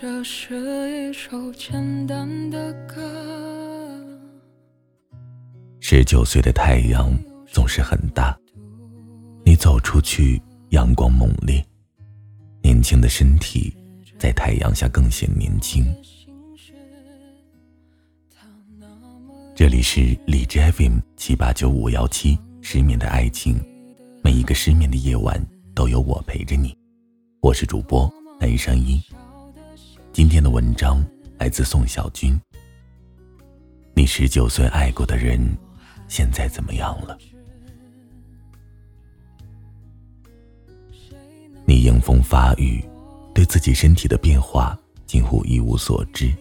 这是一首简单的歌。十九岁的太阳总是很大，你走出去，阳光猛烈，年轻的身体在太阳下更显年轻。这里是荔枝 FM 七八九五幺七，失眠的爱情，每一个失眠的夜晚都有我陪着你，我是主播南声音。今天的文章来自宋小军。你十九岁爱过的人，现在怎么样了？你迎风发育，对自己身体的变化近乎一无所知。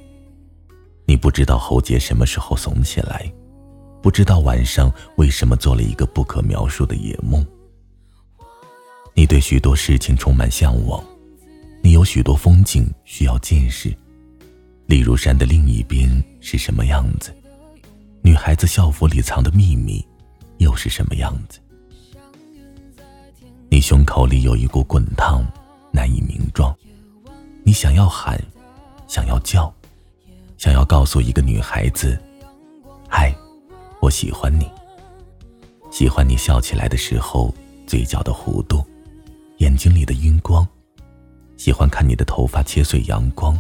你不知道喉结什么时候耸起来，不知道晚上为什么做了一个不可描述的野梦。你对许多事情充满向往。你有许多风景需要见识，例如山的另一边是什么样子？女孩子校服里藏的秘密又是什么样子？你胸口里有一股滚烫，难以名状。你想要喊，想要叫，想要告诉一个女孩子：“嗨，我喜欢你。”喜欢你笑起来的时候嘴角的弧度，眼睛里的晕光。喜欢看你的头发切碎阳光，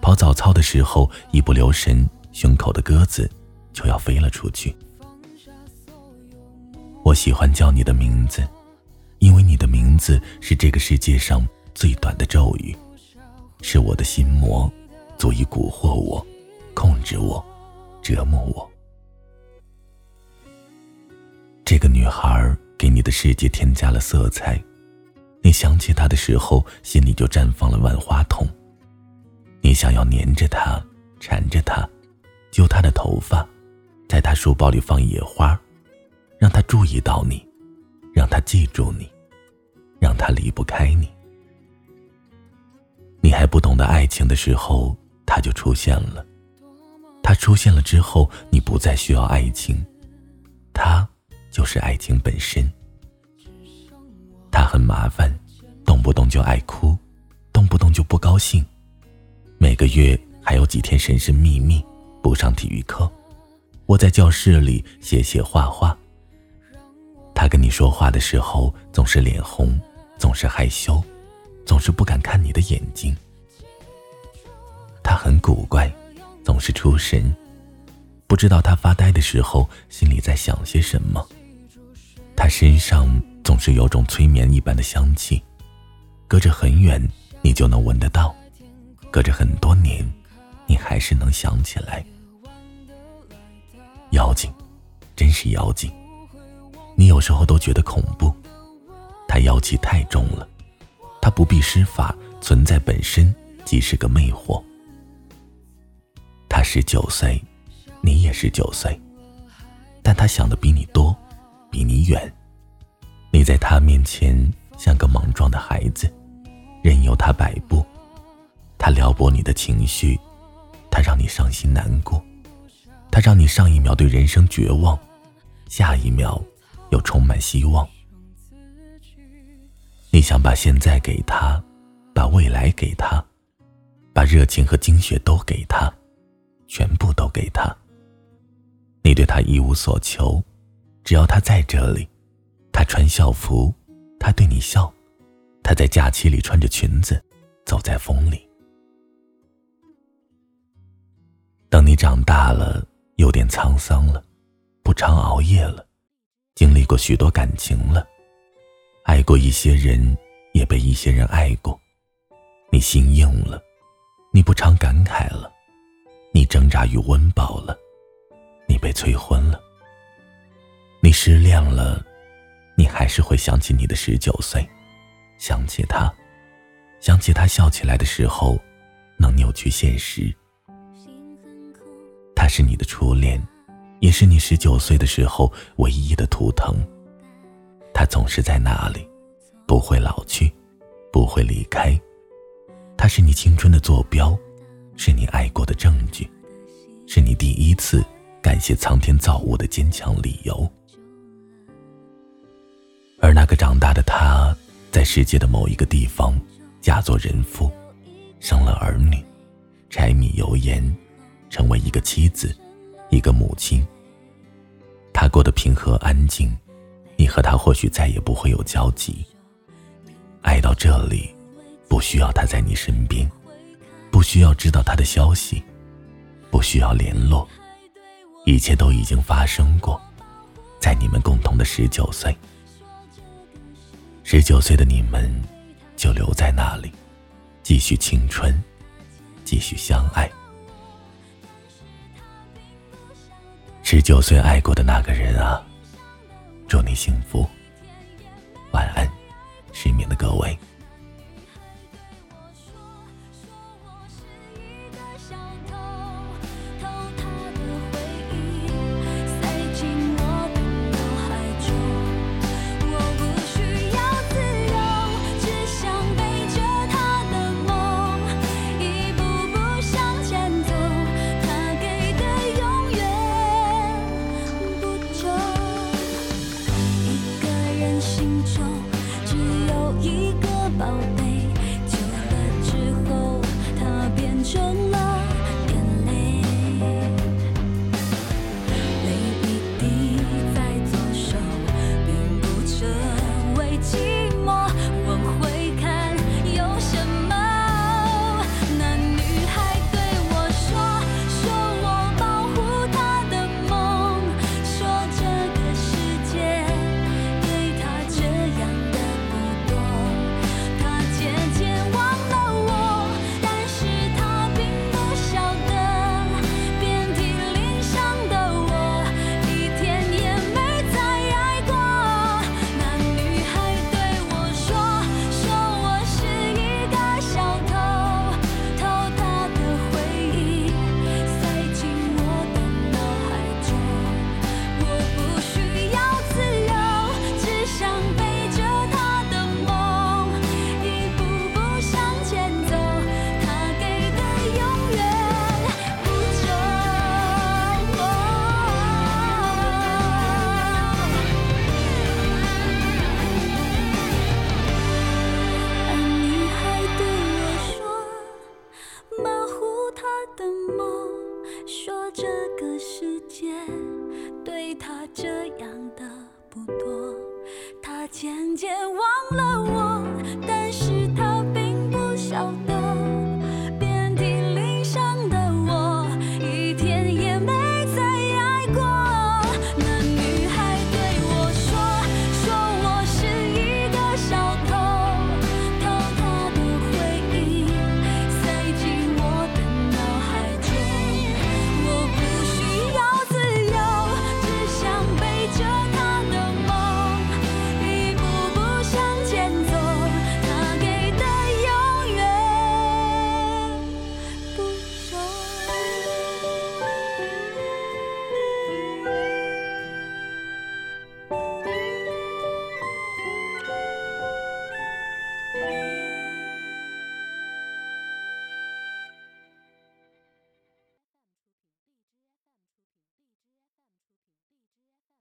跑早操的时候一不留神，胸口的鸽子就要飞了出去。我喜欢叫你的名字，因为你的名字是这个世界上最短的咒语，是我的心魔，足以蛊惑我，控制我，折磨我。这个女孩给你的世界添加了色彩。你想起她的时候，心里就绽放了万花筒。你想要粘着她，缠着她，揪她的头发，在他书包里放野花，让他注意到你，让他记住你，让他离不开你。你还不懂得爱情的时候，他就出现了。他出现了之后，你不再需要爱情，他就是爱情本身。他很麻烦，动不动就爱哭，动不动就不高兴，每个月还有几天神神秘秘不上体育课，窝在教室里写写画画。他跟你说话的时候总是脸红，总是害羞，总是不敢看你的眼睛。他很古怪，总是出神，不知道他发呆的时候心里在想些什么。他身上。总是有种催眠一般的香气，隔着很远你就能闻得到，隔着很多年，你还是能想起来。妖精，真是妖精，你有时候都觉得恐怖。他妖气太重了，他不必施法，存在本身即是个魅惑。他十九岁，你也十九岁，但他想的比你多，比你远。你在他面前像个莽撞的孩子，任由他摆布，他撩拨你的情绪，他让你伤心难过，他让你上一秒对人生绝望，下一秒又充满希望。你想把现在给他，把未来给他，把热情和精血都给他，全部都给他。你对他一无所求，只要他在这里。他穿校服，他对你笑，他在假期里穿着裙子，走在风里。等你长大了，有点沧桑了，不常熬夜了，经历过许多感情了，爱过一些人，也被一些人爱过，你心硬了，你不常感慨了，你挣扎于温饱了，你被催婚了，你失恋了。你还是会想起你的十九岁，想起他，想起他笑起来的时候，能扭曲现实。他是你的初恋，也是你十九岁的时候唯一的图腾。他总是在那里，不会老去，不会离开。他是你青春的坐标，是你爱过的证据，是你第一次感谢苍天造物的坚强理由。而那个长大的他，在世界的某一个地方，嫁作人妇，生了儿女，柴米油盐。成为一个妻子，一个母亲。他过得平和安静，你和他或许再也不会有交集。爱到这里，不需要他在你身边，不需要知道他的消息，不需要联络，一切都已经发生过，在你们共同的十九岁。十九岁的你们，就留在那里，继续青春，继续相爱。十九岁爱过的那个人啊，祝你幸福，晚安，失眠的各位。对